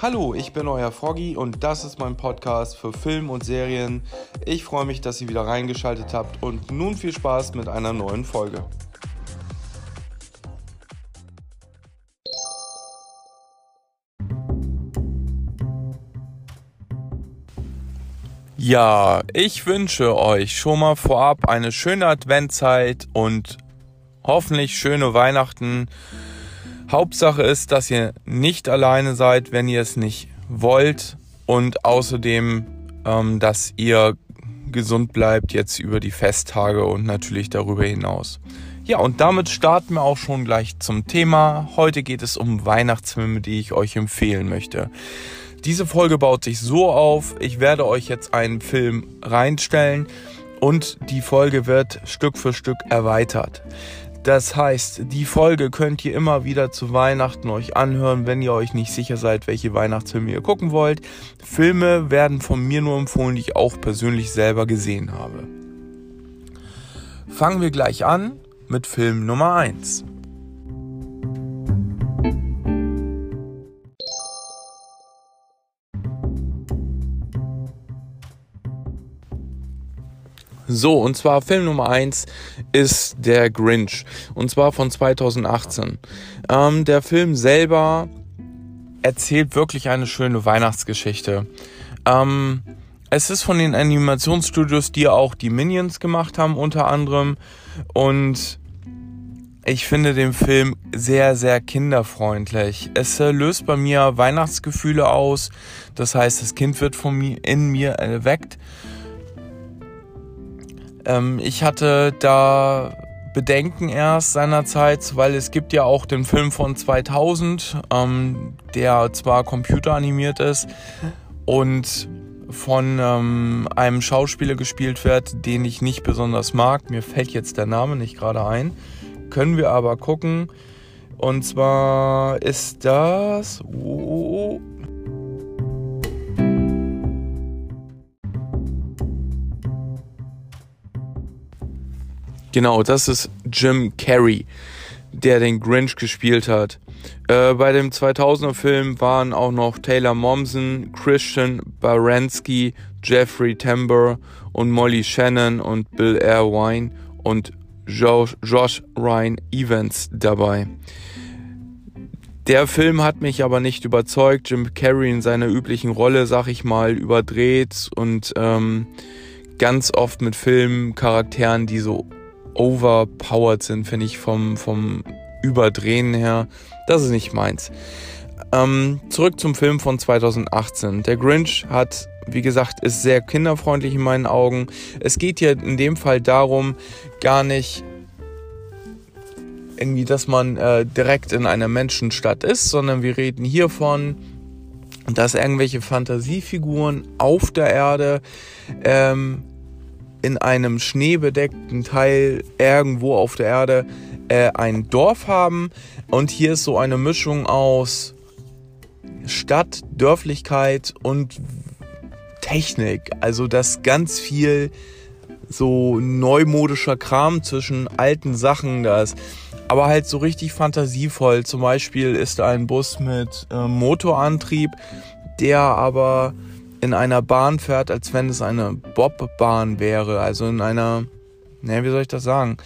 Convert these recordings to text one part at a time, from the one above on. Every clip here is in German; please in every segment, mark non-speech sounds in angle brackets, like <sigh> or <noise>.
Hallo, ich bin euer Froggy und das ist mein Podcast für Film und Serien. Ich freue mich, dass ihr wieder reingeschaltet habt und nun viel Spaß mit einer neuen Folge. Ja, ich wünsche euch schon mal vorab eine schöne Adventzeit und hoffentlich schöne Weihnachten. Hauptsache ist, dass ihr nicht alleine seid, wenn ihr es nicht wollt und außerdem, ähm, dass ihr gesund bleibt jetzt über die Festtage und natürlich darüber hinaus. Ja, und damit starten wir auch schon gleich zum Thema. Heute geht es um Weihnachtsfilme, die ich euch empfehlen möchte. Diese Folge baut sich so auf, ich werde euch jetzt einen Film reinstellen und die Folge wird Stück für Stück erweitert. Das heißt, die Folge könnt ihr immer wieder zu Weihnachten euch anhören, wenn ihr euch nicht sicher seid, welche Weihnachtsfilme ihr gucken wollt. Filme werden von mir nur empfohlen, die ich auch persönlich selber gesehen habe. Fangen wir gleich an mit Film Nummer 1. So, und zwar Film Nummer 1 ist Der Grinch. Und zwar von 2018. Ähm, der Film selber erzählt wirklich eine schöne Weihnachtsgeschichte. Ähm, es ist von den Animationsstudios, die auch die Minions gemacht haben, unter anderem. Und ich finde den Film sehr, sehr kinderfreundlich. Es äh, löst bei mir Weihnachtsgefühle aus. Das heißt, das Kind wird von mir, in mir erweckt. Ähm, ich hatte da Bedenken erst seinerzeit, weil es gibt ja auch den Film von 2000, ähm, der zwar computeranimiert ist und von ähm, einem Schauspieler gespielt wird, den ich nicht besonders mag. Mir fällt jetzt der Name nicht gerade ein. Können wir aber gucken. Und zwar ist das. Oh, Genau, das ist Jim Carrey, der den Grinch gespielt hat. Äh, bei dem 2000er Film waren auch noch Taylor Momsen, Christian Baranski, Jeffrey Tambor und Molly Shannon und Bill Irwine und Josh, Josh Ryan Evans dabei. Der Film hat mich aber nicht überzeugt. Jim Carrey in seiner üblichen Rolle, sag ich mal, überdreht und ähm, ganz oft mit Filmcharakteren, die so overpowered sind, finde ich vom, vom Überdrehen her. Das ist nicht meins. Ähm, zurück zum Film von 2018. Der Grinch hat, wie gesagt, ist sehr kinderfreundlich in meinen Augen. Es geht hier in dem Fall darum, gar nicht irgendwie, dass man äh, direkt in einer Menschenstadt ist, sondern wir reden hiervon, dass irgendwelche Fantasiefiguren auf der Erde ähm, in einem schneebedeckten Teil irgendwo auf der Erde äh, ein Dorf haben. Und hier ist so eine Mischung aus Stadt, Dörflichkeit und Technik. Also das ganz viel so neumodischer Kram zwischen alten Sachen da ist. Aber halt so richtig fantasievoll. Zum Beispiel ist ein Bus mit äh, Motorantrieb, der aber in einer Bahn fährt, als wenn es eine Bobbahn wäre. Also in einer, ne, wie soll ich das sagen?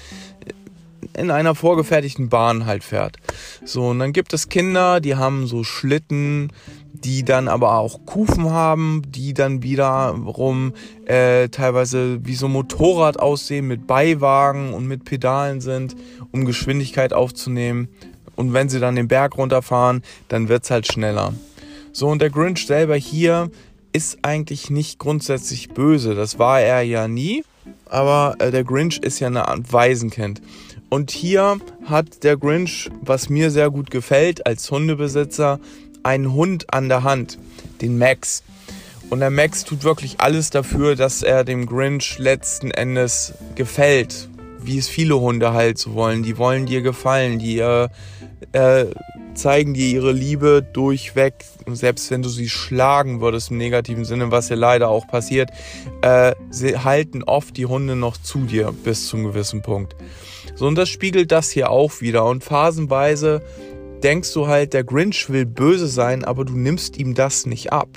In einer vorgefertigten Bahn halt fährt. So, und dann gibt es Kinder, die haben so Schlitten, die dann aber auch Kufen haben, die dann wiederum äh, teilweise wie so Motorrad aussehen mit Beiwagen und mit Pedalen sind, um Geschwindigkeit aufzunehmen. Und wenn sie dann den Berg runterfahren, dann wird's halt schneller. So, und der Grinch selber hier ist eigentlich nicht grundsätzlich böse. Das war er ja nie. Aber äh, der Grinch ist ja eine Art Waisenkind. Und hier hat der Grinch, was mir sehr gut gefällt als Hundebesitzer, einen Hund an der Hand, den Max. Und der Max tut wirklich alles dafür, dass er dem Grinch letzten Endes gefällt. Wie es viele Hunde halt so wollen. Die wollen dir gefallen. Die äh, äh, zeigen dir ihre Liebe durchweg, selbst wenn du sie schlagen würdest im negativen Sinne, was ja leider auch passiert, äh, sie halten oft die Hunde noch zu dir bis zum gewissen Punkt. So, und das spiegelt das hier auch wieder. Und phasenweise denkst du halt, der Grinch will böse sein, aber du nimmst ihm das nicht ab.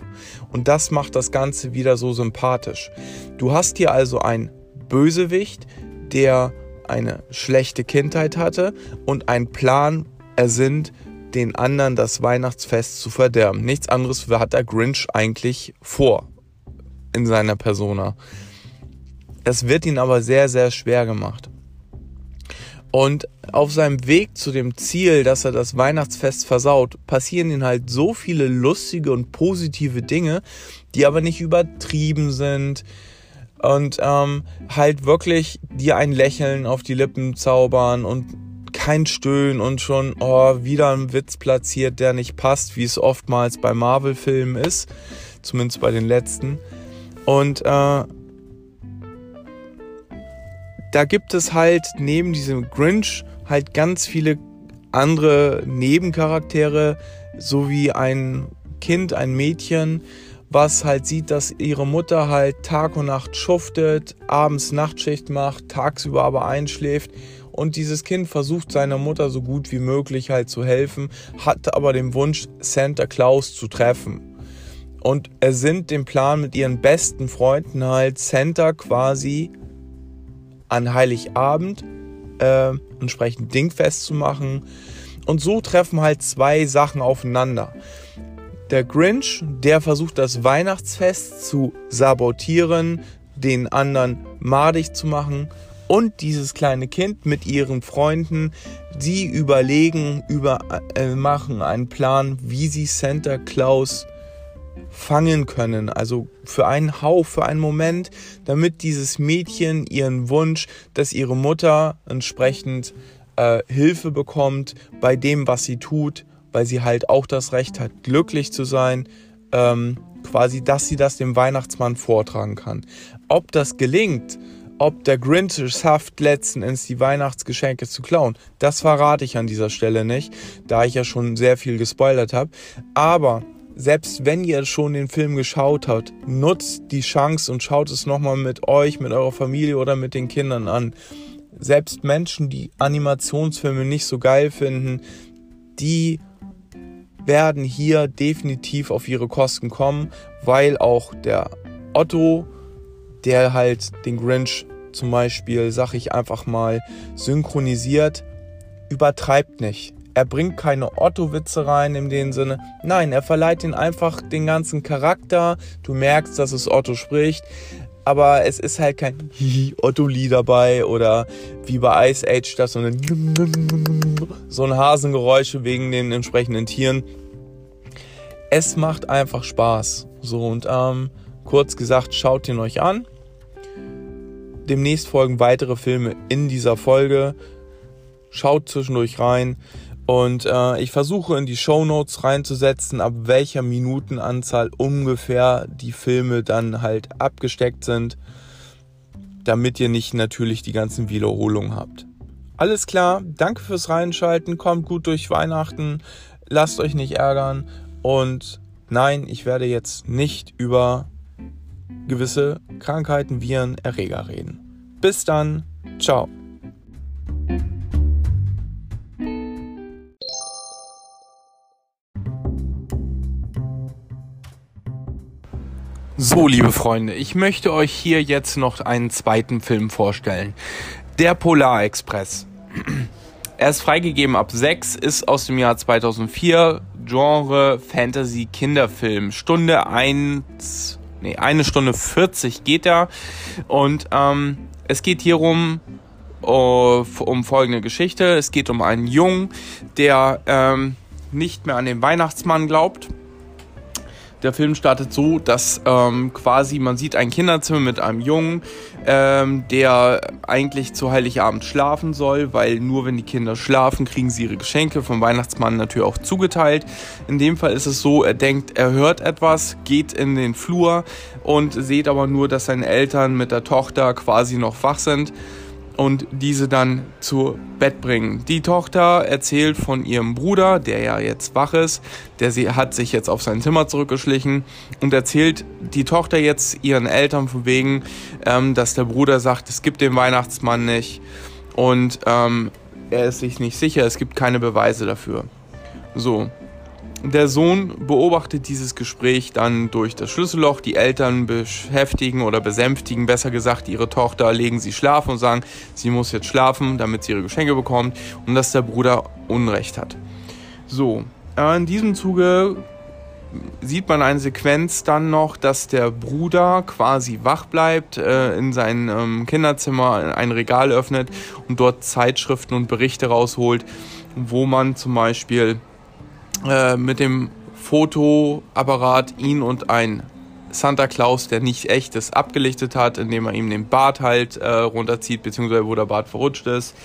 Und das macht das Ganze wieder so sympathisch. Du hast hier also einen Bösewicht, der eine schlechte Kindheit hatte und einen Plan ersinnt, den anderen das Weihnachtsfest zu verderben. Nichts anderes hat der Grinch eigentlich vor in seiner Persona. Es wird ihn aber sehr, sehr schwer gemacht. Und auf seinem Weg zu dem Ziel, dass er das Weihnachtsfest versaut, passieren ihm halt so viele lustige und positive Dinge, die aber nicht übertrieben sind und ähm, halt wirklich dir ein Lächeln auf die Lippen zaubern und kein Stöhnen und schon oh, wieder ein Witz platziert, der nicht passt, wie es oftmals bei Marvel-Filmen ist, zumindest bei den letzten. Und äh, da gibt es halt neben diesem Grinch halt ganz viele andere Nebencharaktere, sowie ein Kind, ein Mädchen, was halt sieht, dass ihre Mutter halt Tag und Nacht schuftet, abends Nachtschicht macht, tagsüber aber einschläft und dieses Kind versucht seiner Mutter so gut wie möglich halt zu helfen, hat aber den Wunsch, Santa Claus zu treffen. Und er sind den Plan mit ihren besten Freunden halt Santa quasi an Heiligabend äh, entsprechend dingfest zu machen. Und so treffen halt zwei Sachen aufeinander. Der Grinch, der versucht das Weihnachtsfest zu sabotieren, den anderen madig zu machen. Und dieses kleine Kind mit ihren Freunden, die überlegen, über, äh, machen einen Plan, wie sie Santa Claus fangen können. Also für einen Hauch, für einen Moment, damit dieses Mädchen ihren Wunsch, dass ihre Mutter entsprechend äh, Hilfe bekommt bei dem, was sie tut, weil sie halt auch das Recht hat, glücklich zu sein, ähm, quasi, dass sie das dem Weihnachtsmann vortragen kann. Ob das gelingt, ob der Grinch es schafft, letzten Endes die Weihnachtsgeschenke zu klauen, das verrate ich an dieser Stelle nicht, da ich ja schon sehr viel gespoilert habe. Aber selbst wenn ihr schon den Film geschaut habt, nutzt die Chance und schaut es nochmal mit euch, mit eurer Familie oder mit den Kindern an. Selbst Menschen, die Animationsfilme nicht so geil finden, die werden hier definitiv auf ihre Kosten kommen, weil auch der Otto, der halt den Grinch zum Beispiel, sag ich einfach mal, synchronisiert, übertreibt nicht. Er bringt keine Otto-Witze rein in dem Sinne. Nein, er verleiht ihn einfach den ganzen Charakter. Du merkst, dass es Otto spricht. Aber es ist halt kein Otto-Lie dabei oder wie bei Ice Age das so, eine so ein Hasengeräusche wegen den entsprechenden Tieren. Es macht einfach Spaß. So und ähm, kurz gesagt, schaut ihn euch an. Demnächst folgen weitere Filme in dieser Folge. Schaut zwischendurch rein. Und äh, ich versuche in die Show Notes reinzusetzen, ab welcher Minutenanzahl ungefähr die Filme dann halt abgesteckt sind, damit ihr nicht natürlich die ganzen Wiederholungen habt. Alles klar, danke fürs Reinschalten, kommt gut durch Weihnachten, lasst euch nicht ärgern und nein, ich werde jetzt nicht über gewisse Krankheiten, Viren, Erreger reden. Bis dann, ciao. So, liebe Freunde, ich möchte euch hier jetzt noch einen zweiten Film vorstellen. Der Polar Express. <clears throat> Er ist freigegeben ab 6, ist aus dem Jahr 2004, Genre Fantasy Kinderfilm. Stunde 1, nee, eine Stunde 40 geht er. Und ähm, es geht hierum, uh, um folgende Geschichte. Es geht um einen Jungen, der ähm, nicht mehr an den Weihnachtsmann glaubt der Film startet so, dass ähm, quasi man sieht ein Kinderzimmer mit einem Jungen, ähm, der eigentlich zu Heiligabend schlafen soll, weil nur wenn die Kinder schlafen, kriegen sie ihre Geschenke vom Weihnachtsmann natürlich auch zugeteilt. In dem Fall ist es so, er denkt, er hört etwas, geht in den Flur und sieht aber nur, dass seine Eltern mit der Tochter quasi noch wach sind und diese dann zu Bett bringen. Die Tochter erzählt von ihrem Bruder, der ja jetzt wach ist, der sie hat sich jetzt auf sein Zimmer zurückgeschlichen und erzählt die Tochter jetzt ihren Eltern von wegen, ähm, dass der Bruder sagt, es gibt den Weihnachtsmann nicht und ähm, er ist sich nicht sicher, es gibt keine Beweise dafür. So, der Sohn beobachtet dieses Gespräch dann durch das Schlüsselloch. Die Eltern beschäftigen oder besänftigen, besser gesagt, ihre Tochter, legen sie schlafen und sagen, sie muss jetzt schlafen, damit sie ihre Geschenke bekommt und dass der Bruder Unrecht hat. So, äh, in diesem Zuge sieht man eine Sequenz dann noch, dass der Bruder quasi wach bleibt, äh, in sein ähm, Kinderzimmer ein Regal öffnet und dort Zeitschriften und Berichte rausholt, wo man zum Beispiel äh, mit dem Fotoapparat ihn und ein Santa Claus, der nicht echt ist, abgelichtet hat, indem er ihm den Bart halt äh, runterzieht, beziehungsweise wo der Bart verrutscht ist.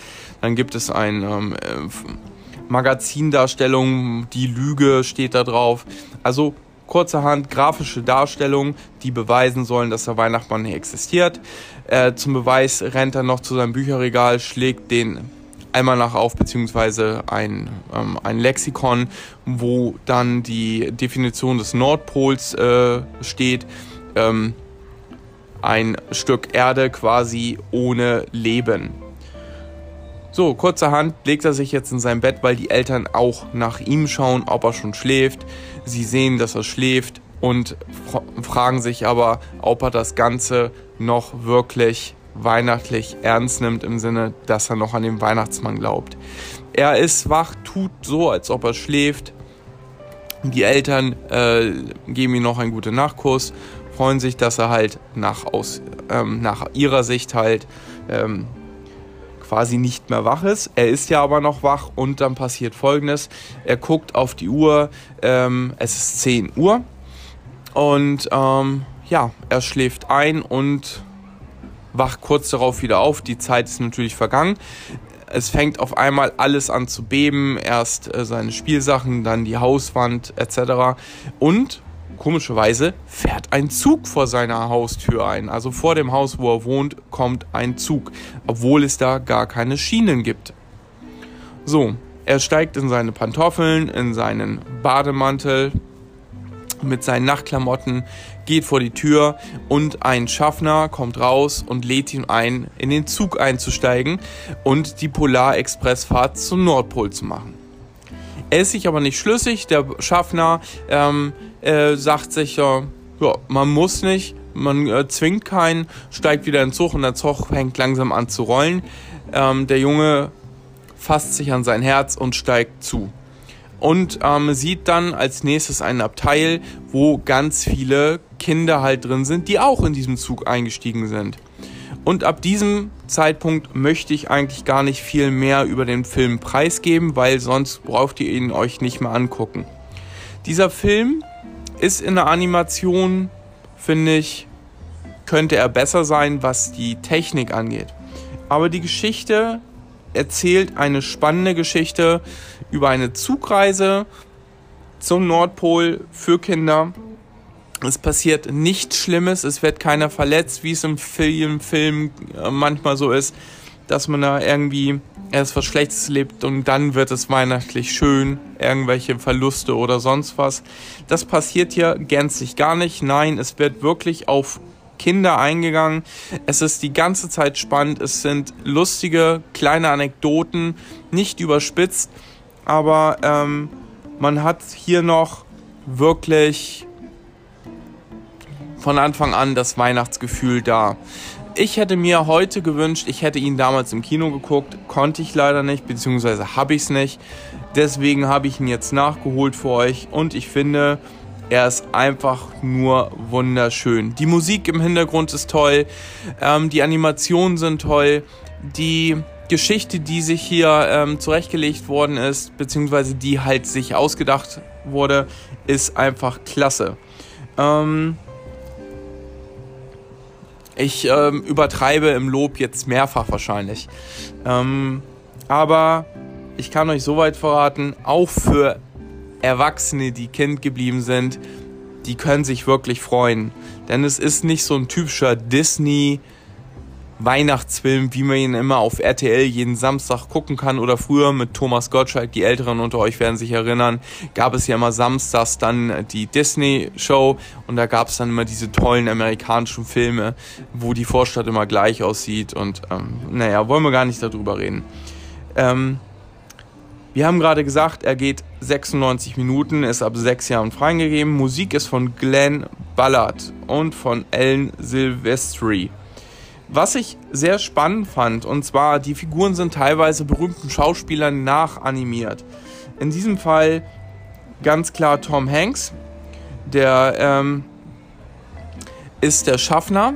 Dann gibt es ein ähm, äh, Magazindarstellung, die Lüge steht da drauf. Also kurzerhand grafische Darstellungen, die beweisen sollen, dass der Weihnachtsmann nicht existiert. Äh, zum Beweis rennt er noch zu seinem Bücherregal, schlägt den einmal nach auf, beziehungsweise ein, ähm, ein Lexikon, wo dann die Definition des Nordpols äh, steht. Ähm, ein Stück Erde quasi ohne Leben. So, kurzerhand legt er sich jetzt in sein Bett, weil die Eltern auch nach ihm schauen, ob er schon schläft. Sie sehen, dass er schläft und fragen sich aber, ob er das Ganze noch wirklich weihnachtlich ernst nimmt im Sinne, dass er noch an den Weihnachtsmann glaubt. Er ist wach, tut so, als ob er schläft. Die Eltern äh, geben ihm noch einen guten Nachkuss, freuen sich, dass er halt nach, aus, ähm, nach ihrer Sicht halt ähm, quasi nicht mehr wach ist. Er ist ja aber noch wach und dann passiert folgendes. Er guckt auf die Uhr, ähm, es ist 10 Uhr und ähm, ja, er schläft ein und wacht kurz darauf wieder auf. Die Zeit ist natürlich vergangen. Es fängt auf einmal alles an zu beben. Erst äh, seine Spielsachen, dann die Hauswand etc. Und komischerweise fährt ein Zug vor seiner Haustür ein. Also vor dem Haus, wo er wohnt, kommt ein Zug, obwohl es da gar keine Schienen gibt. So, er steigt in seine Pantoffeln, in seinen Bademantel mit seinen Nachtklamotten, geht vor die Tür und ein Schaffner kommt raus und lädt ihn ein, in den Zug einzusteigen und die Polarexpressfahrt zum Nordpol zu machen. Er ist sich aber nicht schlüssig. Der Schaffner ähm, äh, sagt sich, äh, ja, man muss nicht, man äh, zwingt keinen, steigt wieder in den Zug und der Zug fängt langsam an zu rollen. Ähm, der Junge fasst sich an sein Herz und steigt zu und ähm, sieht dann als nächstes ein Abteil, wo ganz viele Kinder halt drin sind, die auch in diesem Zug eingestiegen sind. Und ab diesem Zeitpunkt möchte ich eigentlich gar nicht viel mehr über den Film preisgeben, weil sonst braucht ihr ihn euch nicht mehr angucken. Dieser Film ist in der Animation, finde ich, könnte er besser sein, was die Technik angeht. Aber die Geschichte erzählt eine spannende Geschichte über eine Zugreise zum Nordpol für Kinder. Es passiert nichts Schlimmes, es wird keiner verletzt, wie es im Film, Film äh, manchmal so ist, dass man da irgendwie erst was Schlechtes lebt und dann wird es weihnachtlich schön, irgendwelche Verluste oder sonst was. Das passiert hier gänzlich gar nicht. Nein, es wird wirklich auf Kinder eingegangen. Es ist die ganze Zeit spannend. Es sind lustige kleine Anekdoten, nicht überspitzt, aber ähm, man hat hier noch wirklich von Anfang an das Weihnachtsgefühl da. Ich hätte mir heute gewünscht, ich hätte ihn damals im Kino geguckt, konnte ich leider nicht, beziehungsweise habe ich es nicht. Deswegen habe ich ihn jetzt nachgeholt für euch und ich finde, er ist einfach nur wunderschön. Die Musik im Hintergrund ist toll, ähm, die Animationen sind toll, die Geschichte, die sich hier ähm, zurechtgelegt worden ist, beziehungsweise die halt sich ausgedacht wurde, ist einfach klasse. Ähm, ich ähm, übertreibe im Lob jetzt mehrfach wahrscheinlich. Ähm, aber ich kann euch soweit verraten, auch für Erwachsene, die Kind geblieben sind, die können sich wirklich freuen. Denn es ist nicht so ein typischer Disney Weihnachtsfilm, wie man ihn immer auf RTL jeden Samstag gucken kann oder früher mit Thomas Gottschalk, die Älteren unter euch werden sich erinnern, gab es ja immer samstags dann die Disney Show und da gab es dann immer diese tollen amerikanischen Filme, wo die Vorstadt immer gleich aussieht und ähm, naja, wollen wir gar nicht darüber reden. Ähm, Wir haben gerade gesagt, er geht 96 Minuten, ist ab sechs Jahren freigegeben. Musik ist von Glenn Ballard und von Ellen Silvestri. Was ich sehr spannend fand, und zwar die Figuren sind teilweise berühmten Schauspielern nachanimiert. In diesem Fall ganz klar Tom Hanks, der ähm, ist der Schaffner,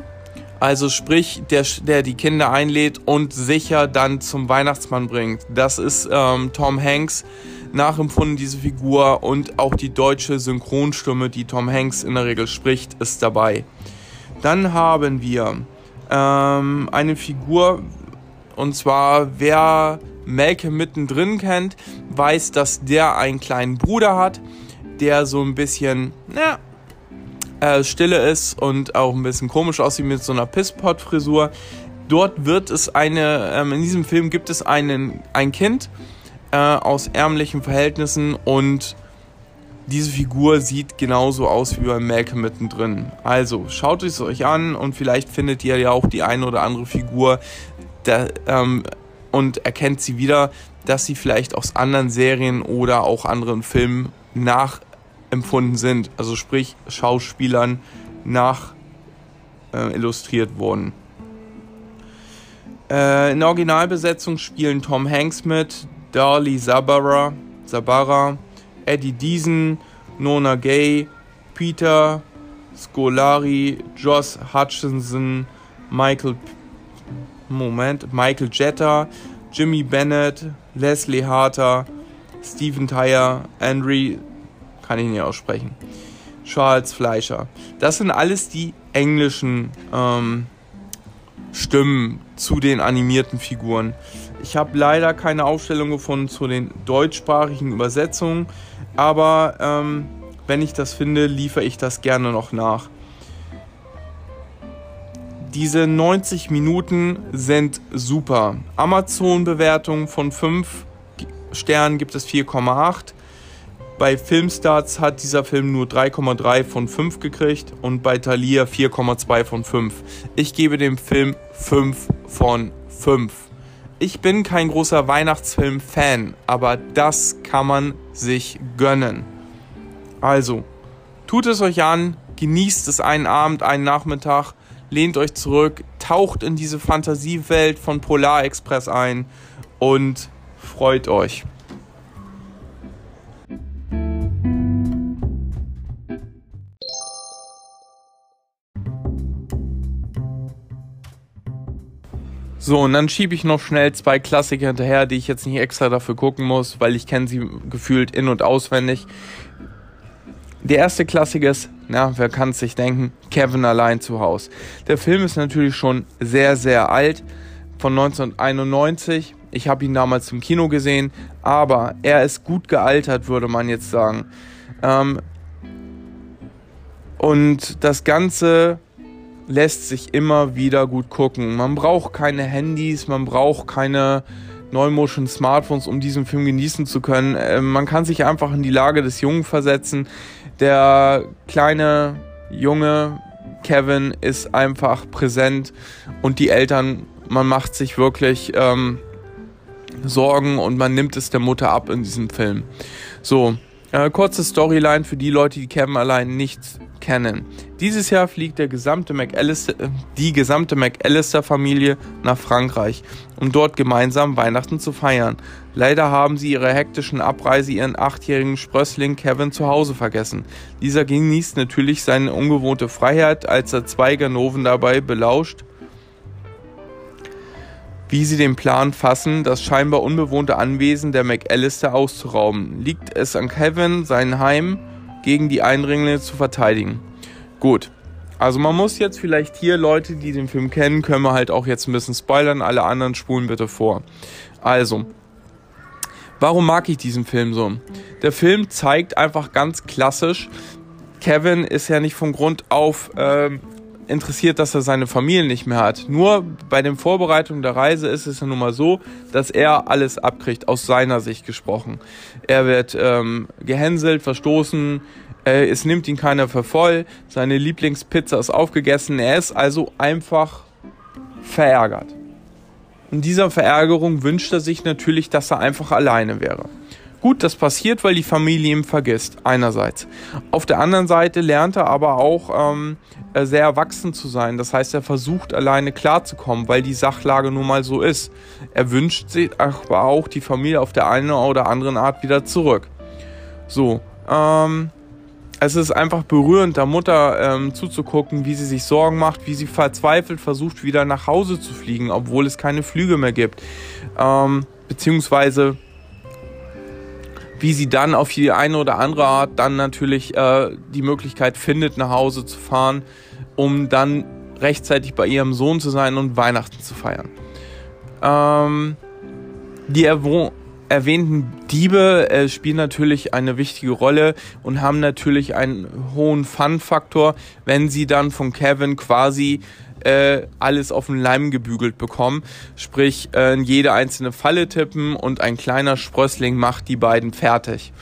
also sprich, der, der die Kinder einlädt und sicher dann zum Weihnachtsmann bringt. Das ist ähm, Tom Hanks nachempfunden, diese Figur. Und auch die deutsche Synchronstimme, die Tom Hanks in der Regel spricht, ist dabei. Dann haben wir ähm, eine Figur, und zwar wer Malcolm mittendrin kennt, weiß, dass der einen kleinen Bruder hat, der so ein bisschen, na, äh, stille ist und auch ein bisschen komisch aussieht mit so einer Pisspot-Frisur. Dort wird es eine, ähm, in diesem Film gibt es einen, ein Kind äh, aus ärmlichen Verhältnissen und diese Figur sieht genauso aus wie bei Malcolm mittendrin. Also schaut es euch an und vielleicht findet ihr ja auch die eine oder andere Figur der, ähm, und erkennt sie wieder, dass sie vielleicht aus anderen Serien oder auch anderen Filmen nach empfunden sind, also sprich Schauspielern nach äh, illustriert wurden. Äh, in der Originalbesetzung spielen Tom Hanks mit, Darlie Zabara, Zabara, Eddie Deason, Nona Gay, Peter Scolari, Joss Hutchinson, Michael Moment, Michael Jetta, Jimmy Bennett, Leslie Harter, Stephen Tyre, Andrew kann ich nicht aussprechen. Charles Fleischer. Das sind alles die englischen ähm, Stimmen zu den animierten Figuren. Ich habe leider keine Aufstellung gefunden zu den deutschsprachigen Übersetzungen, aber ähm, wenn ich das finde, liefere ich das gerne noch nach. Diese 90 Minuten sind super. Amazon-Bewertung von 5 Sternen gibt es 4,8. Bei Filmstarts hat dieser Film nur 3,3 von 5 gekriegt und bei Thalia 4,2 von 5. Ich gebe dem Film 5 von 5. Ich bin kein großer Weihnachtsfilm-Fan, aber das kann man sich gönnen. Also, tut es euch an, genießt es einen Abend, einen Nachmittag, lehnt euch zurück, taucht in diese Fantasiewelt von Polar Express ein und freut euch. So, und dann schiebe ich noch schnell zwei Klassiker hinterher, die ich jetzt nicht extra dafür gucken muss, weil ich kenne sie gefühlt in- und auswendig. Der erste Klassiker ist, na, wer kann es sich denken, Kevin allein zu Hause. Der Film ist natürlich schon sehr, sehr alt, von 1991. Ich habe ihn damals im Kino gesehen, aber er ist gut gealtert, würde man jetzt sagen. Ähm, und das Ganze lässt sich immer wieder gut gucken. Man braucht keine Handys, man braucht keine neumoschen Smartphones, um diesen Film genießen zu können. Äh, man kann sich einfach in die Lage des Jungen versetzen. Der kleine Junge Kevin ist einfach präsent und die Eltern, man macht sich wirklich ähm, Sorgen und man nimmt es der Mutter ab in diesem Film. So, äh, kurze Storyline für die Leute, die Kevin allein nicht kennen. Dieses Jahr fliegt der gesamte McAllister, äh, die gesamte McAllister-Familie nach Frankreich, um dort gemeinsam Weihnachten zu feiern. Leider haben sie ihre hektischen Abreise ihren achtjährigen Sprössling Kevin zu Hause vergessen. Dieser genießt natürlich seine ungewohnte Freiheit, als er zwei Ganoven dabei belauscht wie sie den Plan fassen, das scheinbar unbewohnte Anwesen der McAllister auszurauben. Liegt es an Kevin, sein Heim gegen die Eindringlinge zu verteidigen. Gut. Also man muss jetzt vielleicht hier Leute, die den Film kennen, können wir halt auch jetzt ein bisschen spoilern. Alle anderen spulen bitte vor. Also, warum mag ich diesen Film so? Der Film zeigt einfach ganz klassisch, Kevin ist ja nicht von Grund auf ähm, interessiert, dass er seine Familie nicht mehr hat. Nur bei den Vorbereitungen der Reise ist es ja nun mal so, dass er alles abkriegt, aus seiner Sicht gesprochen. Er wird ähm, gehänselt, verstoßen, äh, es nimmt ihn keiner für voll, seine Lieblingspizza ist aufgegessen, er ist also einfach verärgert. In dieser Verärgerung wünscht er sich natürlich, dass er einfach alleine wäre. Gut, das passiert, weil die Familie ihn vergisst, einerseits. Auf der anderen Seite lernt er aber auch ähm, äh, sehr erwachsen zu sein. Das heißt, er versucht alleine klarzukommen, weil die Sachlage nun mal so ist. Er wünscht sich aber auch die Familie auf der einen oder anderen Art wieder zurück. So, ähm, es ist einfach berührend, der Mutter ähm, zuzugucken, wie sie sich Sorgen macht, wie sie verzweifelt versucht, wieder nach Hause zu fliegen, obwohl es keine Flüge mehr gibt. Ähm, beziehungsweise wie sie dann auf die eine oder andere Art dann natürlich äh, die Möglichkeit findet, nach Hause zu fahren, um dann rechtzeitig bei ihrem Sohn zu sein und Weihnachten zu feiern. Ähm, die erwähnten Diebe äh, spielen natürlich eine wichtige Rolle und haben natürlich einen hohen Fun-Faktor, wenn sie dann von Kevin quasi äh, alles auf den Leim gebügelt bekommen. Sprich, äh, jede einzelne Falle tippen und ein kleiner Sprössling macht die beiden fertig.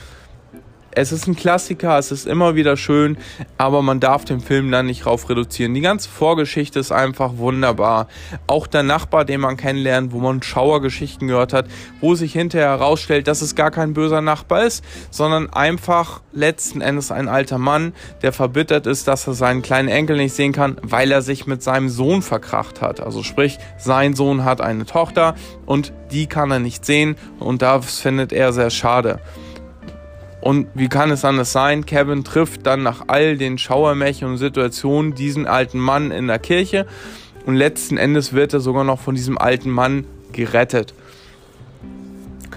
Es ist ein Klassiker, es ist immer wieder schön, aber man darf den Film dann nicht rauf reduzieren. Die ganze Vorgeschichte ist einfach wunderbar. Auch der Nachbar, den man kennenlernt, wo man Schauergeschichten gehört hat, wo sich hinterher herausstellt, dass es gar kein böser Nachbar ist, sondern einfach letzten Endes ein alter Mann, der verbittert ist, dass er seinen kleinen Enkel nicht sehen kann, weil er sich mit seinem Sohn verkracht hat. Also sprich, sein Sohn hat eine Tochter und die kann er nicht sehen und das findet er sehr schade. Und wie kann es anders sein? Kevin trifft dann nach all den Schauermärchen und Situationen diesen alten Mann in der Kirche und letzten Endes wird er sogar noch von diesem alten Mann gerettet.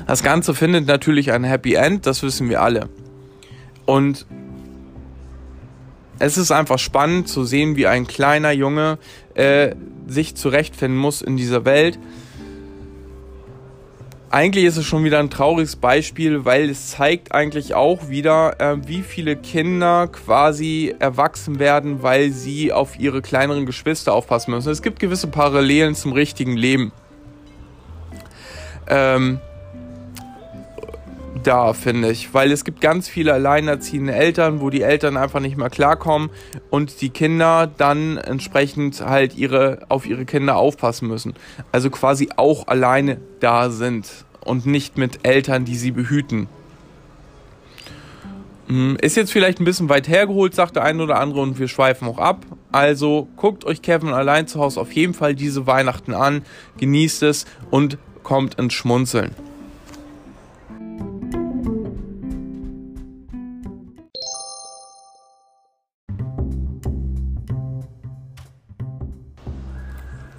Das Ganze findet natürlich ein Happy End, das wissen wir alle. Und es ist einfach spannend zu sehen, wie ein kleiner Junge äh, sich zurechtfinden muss in dieser Welt eigentlich ist es schon wieder ein trauriges Beispiel, weil es zeigt eigentlich auch wieder, äh, wie viele Kinder quasi erwachsen werden, weil sie auf ihre kleineren Geschwister aufpassen müssen. Es gibt gewisse Parallelen zum richtigen Leben. Ähm, da, finde ich. Weil es gibt ganz viele alleinerziehende Eltern, wo die Eltern einfach nicht mehr klarkommen und die Kinder dann entsprechend halt ihre, auf ihre Kinder aufpassen müssen. Also quasi auch alleine da sind und nicht mit Eltern, die sie behüten. Hm, ist jetzt vielleicht ein bisschen weit hergeholt, sagt der eine oder andere, und wir schweifen auch ab. Also guckt euch Kevin allein zu Hause auf jeden Fall diese Weihnachten an, genießt es und kommt ins Schmunzeln.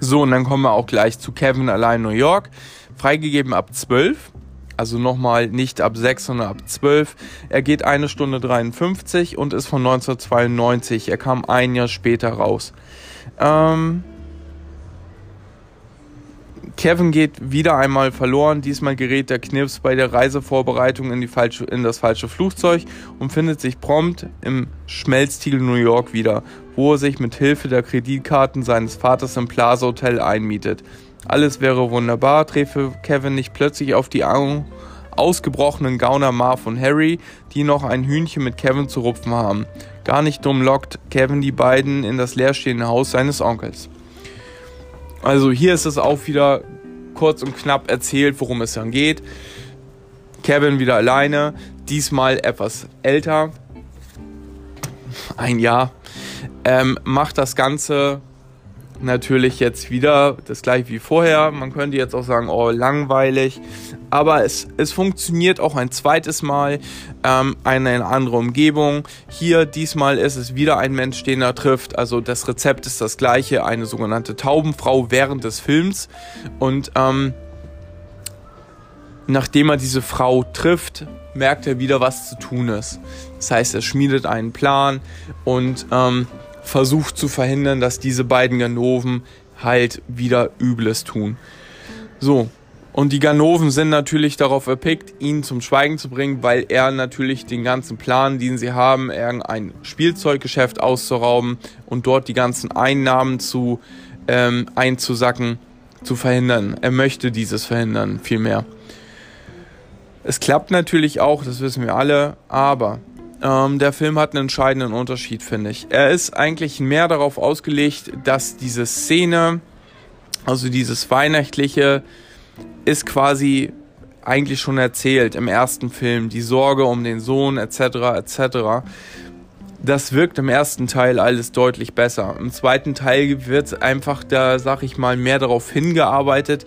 So, und dann kommen wir auch gleich zu Kevin allein New York. Freigegeben ab 12. Also nochmal nicht ab 6, sondern ab 12. Er geht eine Stunde 53 und ist von 1992. Er kam ein Jahr später raus. Ähm, Kevin geht wieder einmal verloren. Diesmal gerät der Knips bei der Reisevorbereitung in, die falsche, in das falsche Flugzeug und findet sich prompt im Schmelztiegel New York wieder, wo er sich mit Hilfe der Kreditkarten seines Vaters im Plaza Hotel einmietet. Alles wäre wunderbar, treffe Kevin nicht plötzlich auf die ausgebrochenen Gauner Marv und Harry, die noch ein Hühnchen mit Kevin zu rupfen haben. Gar nicht dumm lockt Kevin die beiden in das leerstehende Haus seines Onkels. Also hier ist es auch wieder kurz und knapp erzählt, worum es dann geht. Kevin wieder alleine, diesmal etwas älter, ein Jahr, ähm, macht das Ganze natürlich jetzt wieder das gleiche wie vorher. Man könnte jetzt auch sagen, oh, langweilig. Aber es, es funktioniert auch ein zweites Mal. Ähm, eine, eine andere Umgebung. Hier diesmal ist es wieder ein Mensch, den er trifft. Also das Rezept ist das gleiche. Eine sogenannte Taubenfrau während des Films. Und ähm, nachdem er diese Frau trifft, merkt er wieder, was zu tun ist. Das heißt, er schmiedet einen Plan und ähm, versucht zu verhindern, dass diese beiden Ganoven halt wieder Übles tun. So. Und die Ganoven sind natürlich darauf erpickt, ihn zum Schweigen zu bringen, weil er natürlich den ganzen Plan, den sie haben, irgendein Spielzeuggeschäft auszurauben und dort die ganzen Einnahmen zu ähm, einzusacken, zu verhindern. Er möchte dieses verhindern, vielmehr. Es klappt natürlich auch, das wissen wir alle, aber ähm, der Film hat einen entscheidenden Unterschied, finde ich. Er ist eigentlich mehr darauf ausgelegt, dass diese Szene, also dieses Weihnachtliche, ist quasi eigentlich schon erzählt im ersten Film, die Sorge um den Sohn etc. etc. Das wirkt im ersten Teil alles deutlich besser. Im zweiten Teil wird einfach da, sag ich mal, mehr darauf hingearbeitet.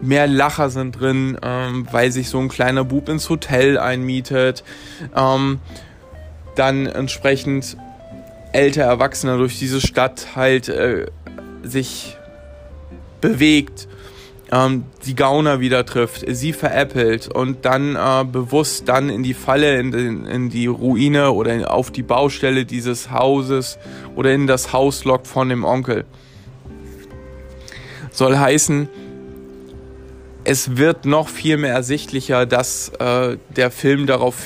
Mehr Lacher sind drin, ähm, weil sich so ein kleiner Bub ins Hotel einmietet. Ähm, dann entsprechend älter Erwachsener durch diese Stadt halt äh, sich bewegt, ähm, die Gauner wieder trifft, sie veräppelt und dann äh, bewusst dann in die Falle, in, den, in die Ruine oder auf die Baustelle dieses Hauses oder in das Haus lockt von dem Onkel. Soll heißen, es wird noch viel mehr ersichtlicher, dass äh, der Film darauf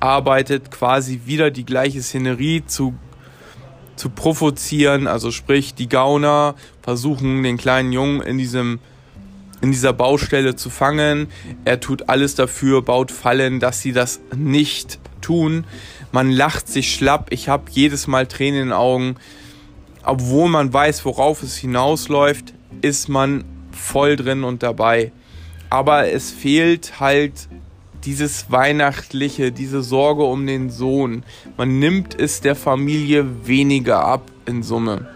hinarbeitet, quasi wieder die gleiche Szenerie zu zu provozieren. Also sprich, die Gauner versuchen den kleinen Jungen in diesem in dieser Baustelle zu fangen. Er tut alles dafür, baut Fallen, dass sie das nicht tun. Man lacht sich schlapp. Ich habe jedes Mal Tränen in den Augen. Obwohl man weiß, worauf es hinausläuft, ist man voll drin und dabei. Aber es fehlt halt dieses Weihnachtliche, diese Sorge um den Sohn. Man nimmt es der Familie weniger ab in Summe.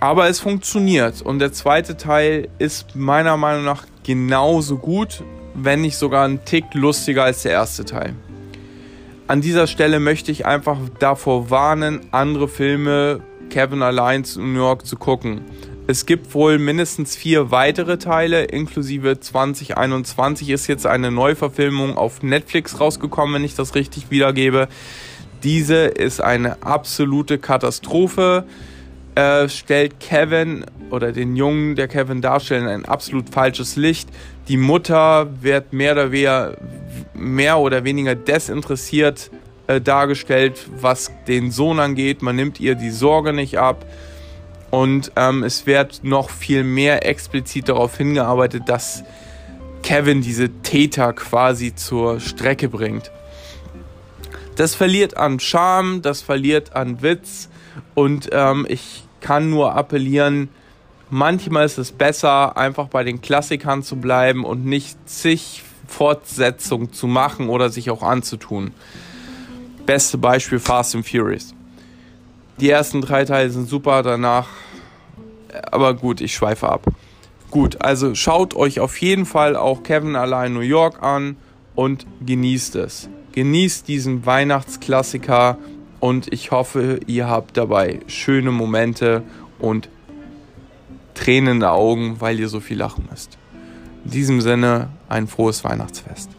Aber es funktioniert und der zweite Teil ist meiner Meinung nach genauso gut, wenn nicht sogar ein Tick lustiger als der erste Teil. An dieser Stelle möchte ich einfach davor warnen, andere Filme Kevin allein zu New York zu gucken. Es gibt wohl mindestens vier weitere Teile, inklusive 2021 ist jetzt eine Neuverfilmung auf Netflix rausgekommen, wenn ich das richtig wiedergebe. Diese ist eine absolute Katastrophe. Äh, stellt Kevin oder den Jungen, der Kevin darstellt, in ein absolut falsches Licht. Die Mutter wird mehr oder weniger, mehr oder weniger desinteressiert äh, dargestellt, was den Sohn angeht. Man nimmt ihr die Sorge nicht ab. Und ähm, es wird noch viel mehr explizit darauf hingearbeitet, dass Kevin diese Täter quasi zur Strecke bringt. Das verliert an Charme, das verliert an Witz und ähm, ich kann nur appellieren, manchmal ist es besser, einfach bei den Klassikern zu bleiben und nicht zig Fortsetzungen zu machen oder sich auch anzutun. Beste Beispiel Fast and Furious. Die ersten drei Teile sind super, danach aber gut, ich schweife ab. Gut, also schaut euch auf jeden Fall auch Kevin allein New York an und genießt es. Genießt diesen Weihnachtsklassiker und ich hoffe, ihr habt dabei schöne Momente und tränende Augen, weil ihr so viel lachen müsst. In diesem Sinne ein frohes Weihnachtsfest.